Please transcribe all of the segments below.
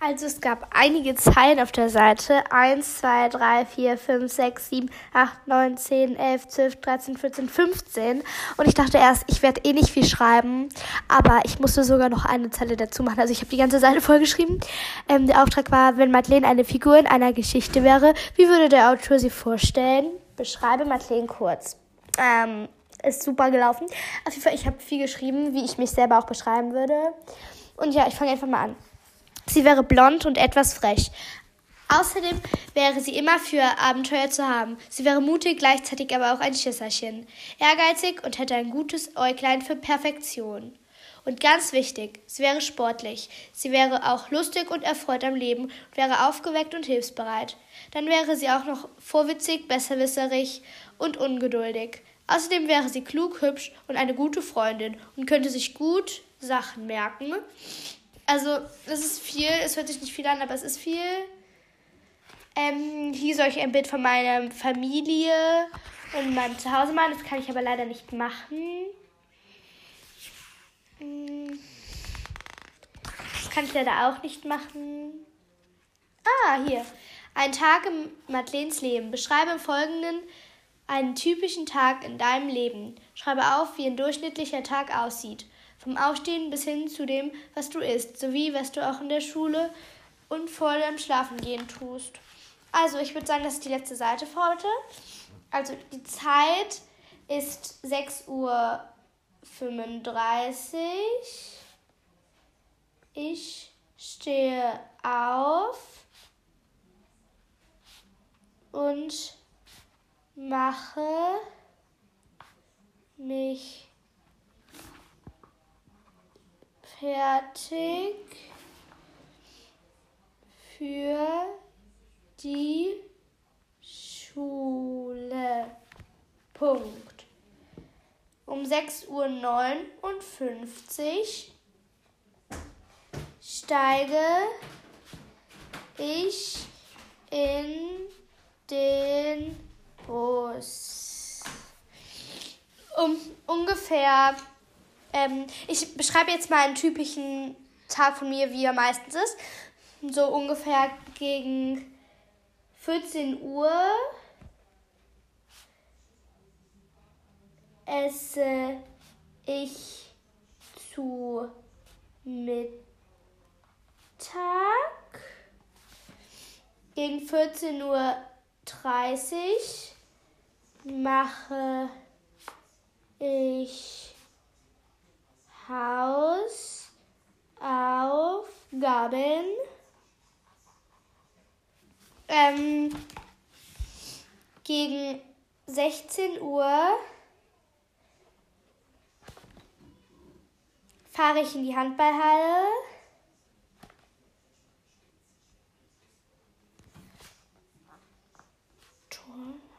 Also es gab einige Zeilen auf der Seite. 1, 2, 3, 4, 5, 6, 7, 8, 9, 10, 11, 12, 13, 14, 15. Und ich dachte erst, ich werde eh nicht viel schreiben. Aber ich musste sogar noch eine Zeile dazu machen. Also ich habe die ganze Seite vollgeschrieben. Ähm, der Auftrag war, wenn Madeleine eine Figur in einer Geschichte wäre, wie würde der Autor sie vorstellen? Beschreibe Madeleine kurz. Ähm, ist super gelaufen. Auf jeden Fall, ich habe viel geschrieben, wie ich mich selber auch beschreiben würde. Und ja, ich fange einfach mal an. Sie wäre blond und etwas frech. Außerdem wäre sie immer für Abenteuer zu haben. Sie wäre mutig, gleichzeitig aber auch ein Schisserchen. Ehrgeizig und hätte ein gutes Äuglein für Perfektion. Und ganz wichtig, sie wäre sportlich. Sie wäre auch lustig und erfreut am Leben und wäre aufgeweckt und hilfsbereit. Dann wäre sie auch noch vorwitzig, besserwisserig und ungeduldig. Außerdem wäre sie klug, hübsch und eine gute Freundin und könnte sich gut Sachen merken. Also, das ist viel, es hört sich nicht viel an, aber es ist viel. Ähm, hier soll ich ein Bild von meiner Familie und meinem Zuhause machen. Das kann ich aber leider nicht machen. Hm. Das kann ich leider auch nicht machen. Ah, hier. Ein Tag im Madeleines Leben. Beschreibe im Folgenden einen typischen Tag in deinem Leben. Schreibe auf, wie ein durchschnittlicher Tag aussieht. Vom Aufstehen bis hin zu dem, was du isst, sowie was du auch in der Schule und vor dem Schlafengehen tust. Also, ich würde sagen, das ist die letzte Seite für heute. Also, die Zeit ist 6.35 Uhr. Ich stehe auf und mache mich fertig für die Schule. Punkt. Um 6.59 Uhr steige ich in den Bus. Um ungefähr ähm, ich beschreibe jetzt mal einen typischen Tag von mir, wie er meistens ist. So ungefähr gegen 14 Uhr esse ich zu Mittag. Gegen 14.30 Uhr mache ich Hausaufgaben. Ähm, gegen 16 Uhr fahre ich in die Handballhalle.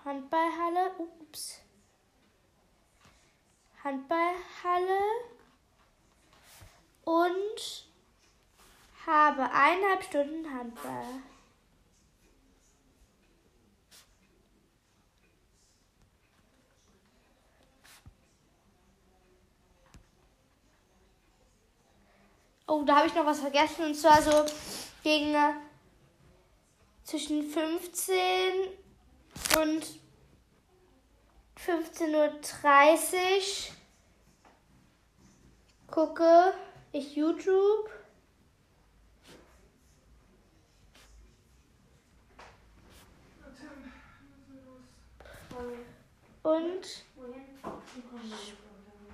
Handballhalle. Ups. Handballhalle und habe eineinhalb Stunden Handball. Oh, da habe ich noch was vergessen. Und zwar so gegen äh, zwischen 15 und 15.30 Uhr gucke ich YouTube. Und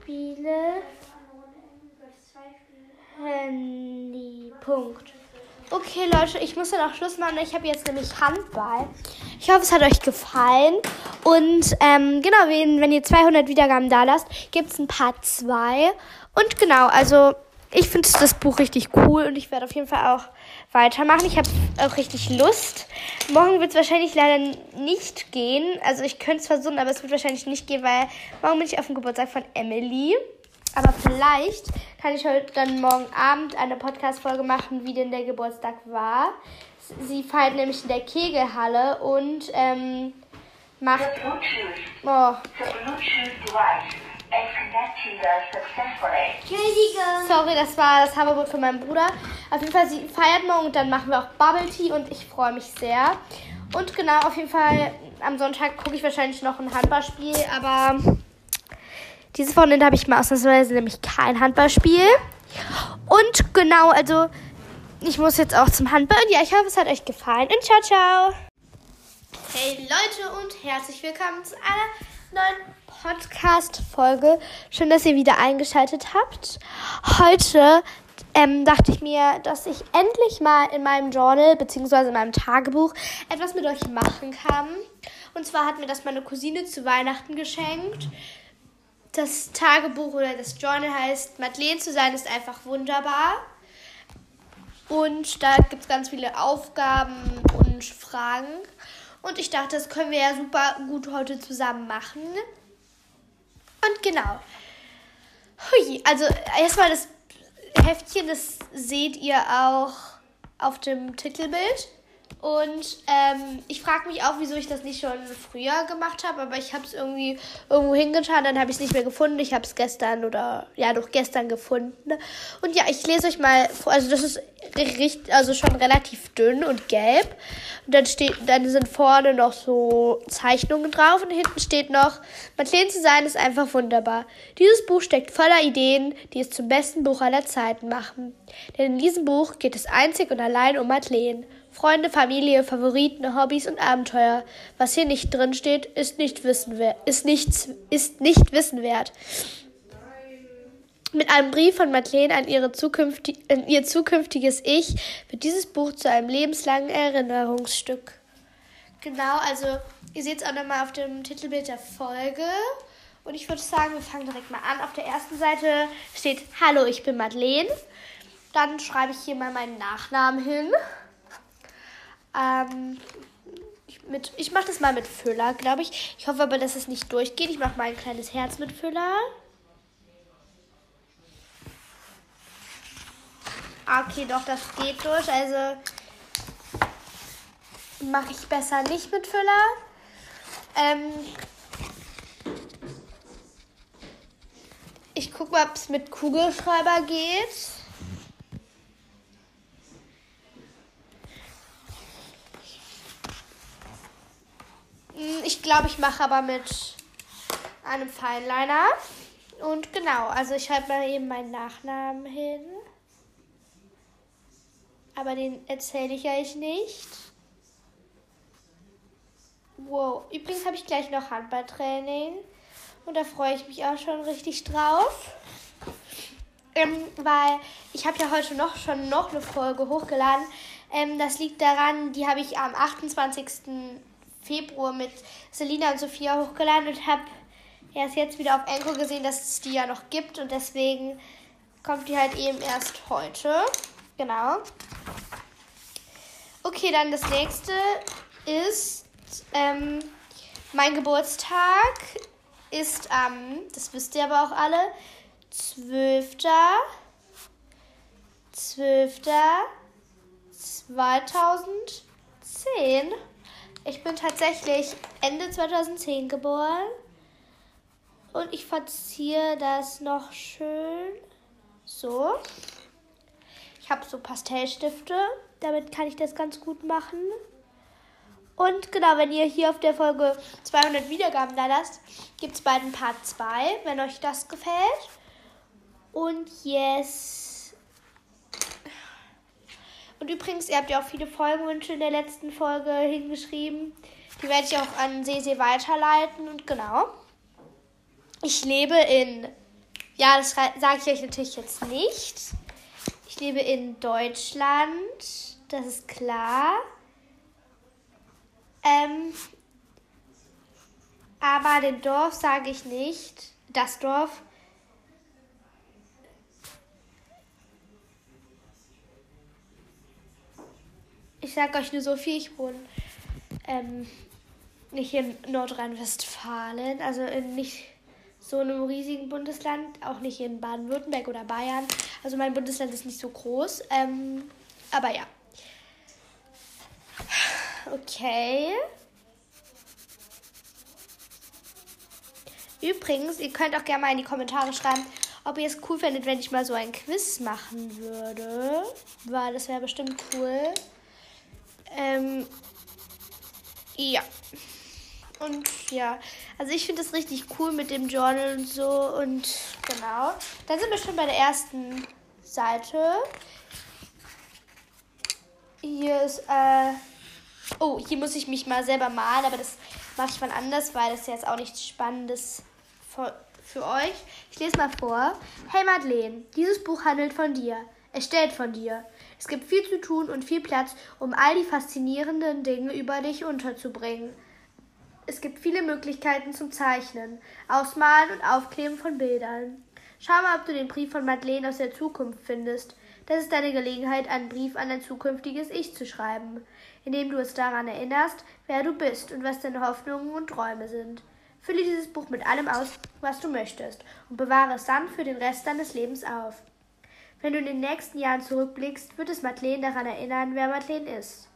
spiele Handy. Punkt. Okay, Leute, ich muss dann auch Schluss machen. Ich habe jetzt nämlich Handball. Ich hoffe, es hat euch gefallen. Und ähm, genau, wenn, wenn ihr 200 Wiedergaben da lasst, gibt es ein Part 2. Und genau, also ich finde das Buch richtig cool und ich werde auf jeden Fall auch weitermachen. Ich habe auch richtig Lust. Morgen wird es wahrscheinlich leider nicht gehen. Also ich könnte es versuchen, aber es wird wahrscheinlich nicht gehen, weil morgen bin ich auf dem Geburtstag von Emily. Aber vielleicht kann ich heute dann morgen Abend eine Podcast-Folge machen, wie denn der Geburtstag war. Sie feiert nämlich in der Kegelhalle und ähm, macht. Oh. Sorry, das war das Haberbrot von meinem Bruder. Auf jeden Fall, sie feiert morgen und dann machen wir auch Bubble Tea und ich freue mich sehr. Und genau, auf jeden Fall, am Sonntag gucke ich wahrscheinlich noch ein Handballspiel, aber dieses Wochenende habe ich mal ausnahmsweise nämlich kein Handballspiel. Und genau, also ich muss jetzt auch zum Handball. Und ja, ich hoffe, es hat euch gefallen. Und ciao, ciao. Hey Leute und herzlich willkommen zu einer neuen Podcast-Folge. Schön, dass ihr wieder eingeschaltet habt. Heute ähm, dachte ich mir, dass ich endlich mal in meinem Journal bzw. in meinem Tagebuch etwas mit euch machen kann. Und zwar hat mir das meine Cousine zu Weihnachten geschenkt. Das Tagebuch oder das Journal heißt, Madeleine zu sein ist einfach wunderbar. Und da gibt es ganz viele Aufgaben und Fragen. Und ich dachte, das können wir ja super gut heute zusammen machen. Und genau. Hui, also erstmal das Heftchen, das seht ihr auch auf dem Titelbild. Und ähm, ich frage mich auch, wieso ich das nicht schon früher gemacht habe, aber ich habe es irgendwie irgendwo hingetan, dann habe ich es nicht mehr gefunden. Ich habe es gestern oder ja, doch gestern gefunden. Und ja, ich lese euch mal vor. Also das ist richtig, also schon relativ dünn und gelb. Und dann steht, dann sind vorne noch so Zeichnungen drauf und hinten steht noch, Madeleine zu sein ist einfach wunderbar. Dieses Buch steckt voller Ideen, die es zum besten Buch aller Zeiten machen. Denn in diesem Buch geht es einzig und allein um Madeleine. Freunde, Familie, Favoriten, Hobbys und Abenteuer. Was hier nicht drin steht, ist nicht wissen ist nichts, ist nicht wissen wert. Mit einem Brief von Madeleine an, ihre zukünftig, an ihr zukünftiges Ich wird dieses Buch zu einem lebenslangen Erinnerungsstück. Genau, also ihr seht es auch nochmal auf dem Titelbild der Folge. Und ich würde sagen, wir fangen direkt mal an. Auf der ersten Seite steht Hallo, ich bin Madeleine. Dann schreibe ich hier mal meinen Nachnamen hin. Ähm, ich, ich mache das mal mit Füller, glaube ich. Ich hoffe aber, dass es nicht durchgeht. Ich mache mal ein kleines Herz mit Füller. Okay, doch, das geht durch. Also mache ich besser nicht mit Füller. Ähm, ich gucke mal, ob es mit Kugelschreiber geht. Ich glaube, ich mache aber mit einem Feinliner. Und genau, also ich schreibe mal eben meinen Nachnamen hin. Aber den erzähle ich euch nicht. Wow, übrigens habe ich gleich noch Handballtraining. Und da freue ich mich auch schon richtig drauf. Ähm, weil ich habe ja heute noch schon noch eine Folge hochgeladen. Ähm, das liegt daran, die habe ich am 28. Februar mit Selina und Sophia hochgeladen und habe erst jetzt wieder auf Enko gesehen, dass es die ja noch gibt und deswegen kommt die halt eben erst heute. Genau. Okay, dann das nächste ist ähm, mein Geburtstag ist am, ähm, das wisst ihr aber auch alle, 12. 12. 2010. Ich bin tatsächlich Ende 2010 geboren. Und ich verziehe das noch schön so. Ich habe so Pastellstifte. Damit kann ich das ganz gut machen. Und genau, wenn ihr hier auf der Folge 200 Wiedergaben da lasst, gibt es bald ein Part 2, wenn euch das gefällt. Und yes. Und übrigens, ihr habt ja auch viele Folgenwünsche in der letzten Folge hingeschrieben. Die werde ich auch an Sese weiterleiten. Und genau. Ich lebe in. Ja, das sage ich euch natürlich jetzt nicht. Ich lebe in Deutschland. Das ist klar. Ähm, aber den Dorf sage ich nicht. Das Dorf sage euch nur so viel, ich wohne ähm, nicht in Nordrhein-Westfalen, also in nicht so einem riesigen Bundesland, auch nicht in Baden-Württemberg oder Bayern. Also mein Bundesland ist nicht so groß. Ähm, aber ja. Okay. Übrigens, ihr könnt auch gerne mal in die Kommentare schreiben, ob ihr es cool findet, wenn ich mal so ein Quiz machen würde. Weil das wäre bestimmt cool. Ähm, ja. Und ja, also ich finde das richtig cool mit dem Journal und so. Und genau. Dann sind wir schon bei der ersten Seite. Hier ist, äh, oh, hier muss ich mich mal selber malen, aber das mache ich mal anders, weil das ist jetzt auch nichts Spannendes für, für euch. Ich lese mal vor. Hey Madeleine, dieses Buch handelt von dir. Es steht von dir. Es gibt viel zu tun und viel Platz, um all die faszinierenden Dinge über dich unterzubringen. Es gibt viele Möglichkeiten zum Zeichnen, Ausmalen und Aufkleben von Bildern. Schau mal, ob du den Brief von Madeleine aus der Zukunft findest. Das ist deine Gelegenheit, einen Brief an dein zukünftiges Ich zu schreiben, indem du es daran erinnerst, wer du bist und was deine Hoffnungen und Träume sind. Fülle dieses Buch mit allem aus, was du möchtest, und bewahre es dann für den Rest deines Lebens auf. Wenn du in den nächsten Jahren zurückblickst, wird es Madeleine daran erinnern, wer Madeleine ist.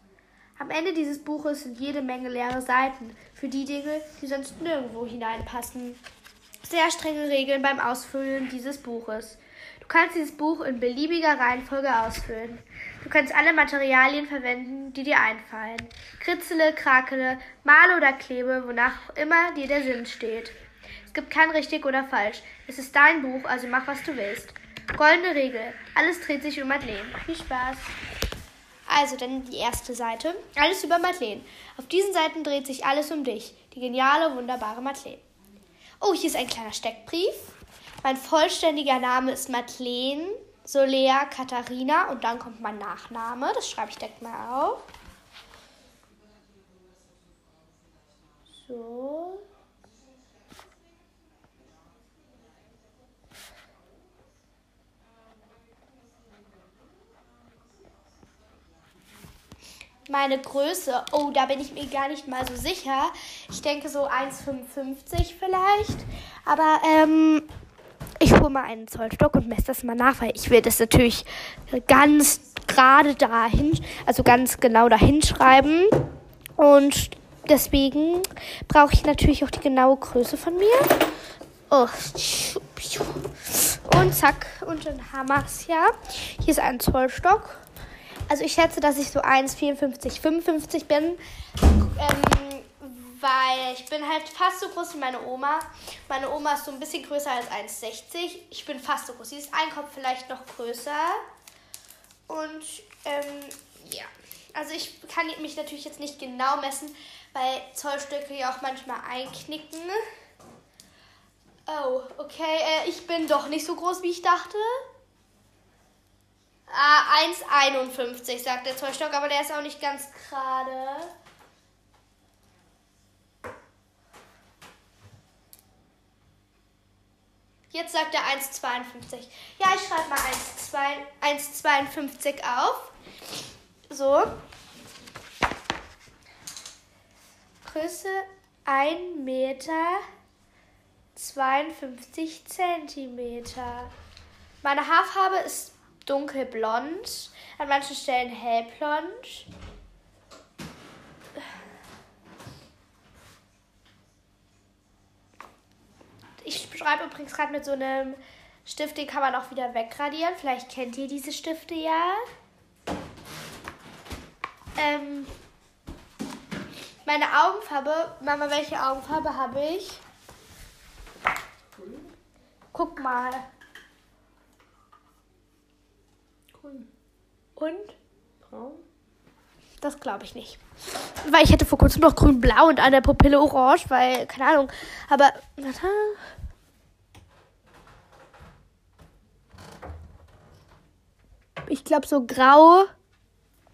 Am Ende dieses Buches sind jede Menge leere Seiten für die Dinge, die sonst nirgendwo hineinpassen. Sehr strenge Regeln beim Ausfüllen dieses Buches. Du kannst dieses Buch in beliebiger Reihenfolge ausfüllen. Du kannst alle Materialien verwenden, die dir einfallen. Kritzele, krakele, male oder klebe, wonach immer dir der Sinn steht. Es gibt kein richtig oder falsch. Es ist dein Buch, also mach, was du willst. Goldene Regel. Alles dreht sich um Madeleine. Viel Spaß. Also dann die erste Seite. Alles über Madeleine. Auf diesen Seiten dreht sich alles um dich. Die geniale, wunderbare Madeleine. Oh, hier ist ein kleiner Steckbrief. Mein vollständiger Name ist Madeleine Solea Katharina und dann kommt mein Nachname. Das schreibe ich direkt mal auf. So. Meine Größe, oh, da bin ich mir gar nicht mal so sicher. Ich denke so 1,55 vielleicht. Aber ähm, ich hole mal einen Zollstock und messe das mal nach, weil ich will das natürlich ganz gerade dahin, also ganz genau dahin schreiben. Und deswegen brauche ich natürlich auch die genaue Größe von mir. Oh. Und zack, und dann haben wir es ja. Hier ist ein Zollstock. Also ich schätze, dass ich so 1,54, 55 bin. Ähm, weil ich bin halt fast so groß wie meine Oma. Meine Oma ist so ein bisschen größer als 1,60. Ich bin fast so groß. Sie ist ein Kopf vielleicht noch größer. Und ähm, ja, also ich kann mich natürlich jetzt nicht genau messen, weil Zollstöcke ja auch manchmal einknicken. Oh, okay, äh, ich bin doch nicht so groß, wie ich dachte. Ah, 1,51 sagt der Zollstock, aber der ist auch nicht ganz gerade. Jetzt sagt er 1,52. Ja, ich schreibe mal 1,52 auf. So. Größe 1 Meter 52 Zentimeter. Meine Haarfarbe ist dunkelblond, an manchen Stellen hellblond. Ich schreibe übrigens gerade mit so einem Stift, den kann man auch wieder wegradieren. Vielleicht kennt ihr diese Stifte ja. Ähm, meine Augenfarbe, Mama, welche Augenfarbe habe ich? Guck mal. Grün. Und? Braun. Das glaube ich nicht. Weil ich hätte vor kurzem noch grün-blau und an der Pupille orange, weil, keine Ahnung. Aber, warte. Ich glaube so grau,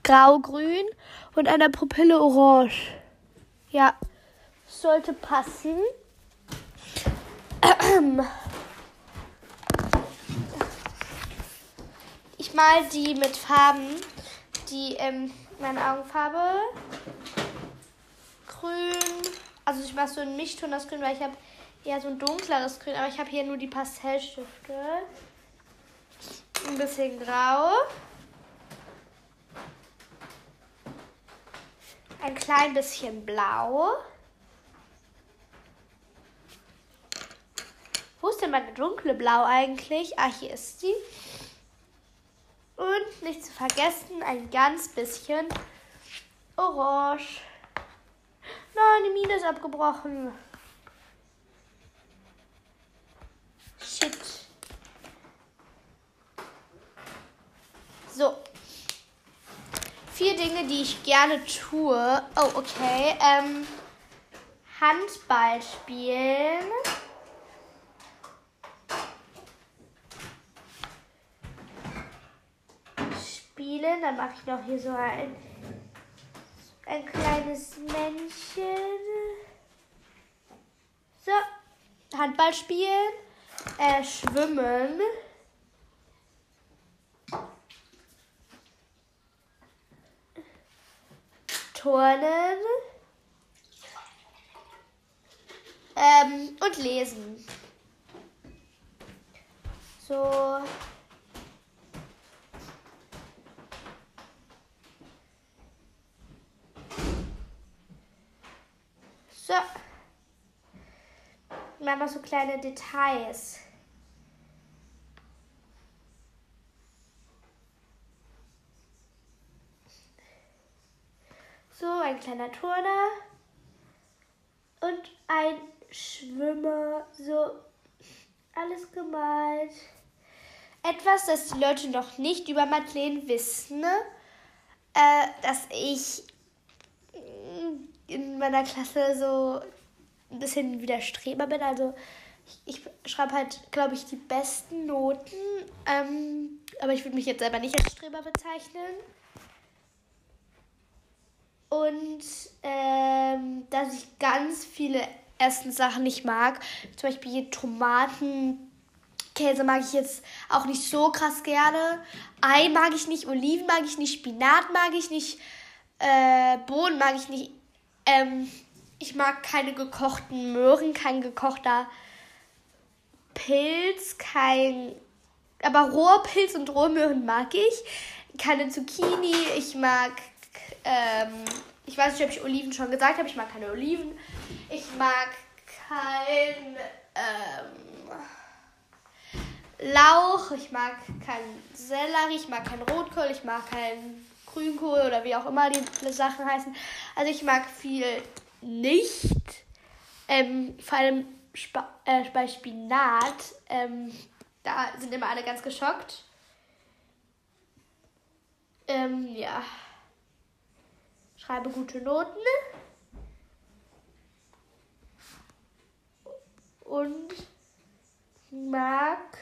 grau-grün und an der Pupille orange. Ja, sollte passen. mal die mit Farben, die ähm, meine Augenfarbe grün. Also ich mache so ein Mischton aus Grün, weil ich habe eher so ein dunkleres Grün, aber ich habe hier nur die Pastellstifte. Ein bisschen grau. Ein klein bisschen blau. meine dunkle Blau eigentlich? Ah, hier ist sie. Und nicht zu vergessen, ein ganz bisschen Orange. Nein, die Mine ist abgebrochen. Shit. So. Vier Dinge, die ich gerne tue. Oh, okay. Ähm, Handball spielen. Spielen. Dann mache ich noch hier so ein, ein kleines Männchen. So. Handball spielen. Äh, schwimmen. Turnen. Ähm, und lesen. So. Noch so kleine Details. So, ein kleiner Turner und ein Schwimmer. So, alles gemalt. Etwas, das die Leute noch nicht über Madeleine wissen, äh, dass ich in meiner Klasse so ein bisschen wie der Streber bin. Also ich, ich schreibe halt, glaube ich, die besten Noten. Ähm, aber ich würde mich jetzt selber nicht als Streber bezeichnen. Und ähm, dass ich ganz viele Essenssachen nicht mag. Zum Beispiel Tomaten, Käse mag ich jetzt auch nicht so krass gerne. Ei mag ich nicht, Oliven mag ich nicht, Spinat mag ich nicht, äh, Bohnen mag ich nicht. Ähm, ich mag keine gekochten Möhren, kein gekochter Pilz, kein. Aber Rohrpilz und Rohrmöhren mag ich. Keine Zucchini, ich mag. Ähm, ich weiß nicht, ob ich Oliven schon gesagt habe. Ich mag keine Oliven. Ich mag kein. Ähm, Lauch, ich mag keinen Sellerie, ich mag keinen Rotkohl, ich mag keinen Grünkohl oder wie auch immer die Sachen heißen. Also ich mag viel nicht. Ähm, vor allem Sp äh, bei Spinat. Ähm, da sind immer alle ganz geschockt. Ähm, ja. Schreibe gute Noten. Und mag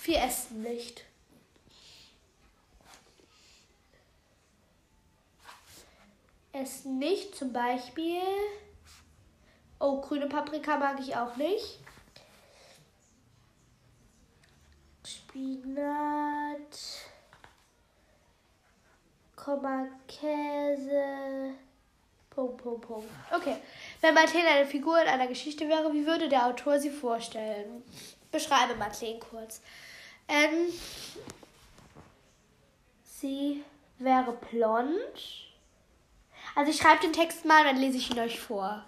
viel Essen nicht. Essen nicht, zum Beispiel. Oh, grüne Paprika mag ich auch nicht. Spinat. Komma, Käse. Punkt, Punkt, Punkt. Okay. Wenn Marlene eine Figur in einer Geschichte wäre, wie würde der Autor sie vorstellen? Beschreibe Marlene kurz. Ähm, sie wäre blond. Also ich schreibe den Text mal, dann lese ich ihn euch vor.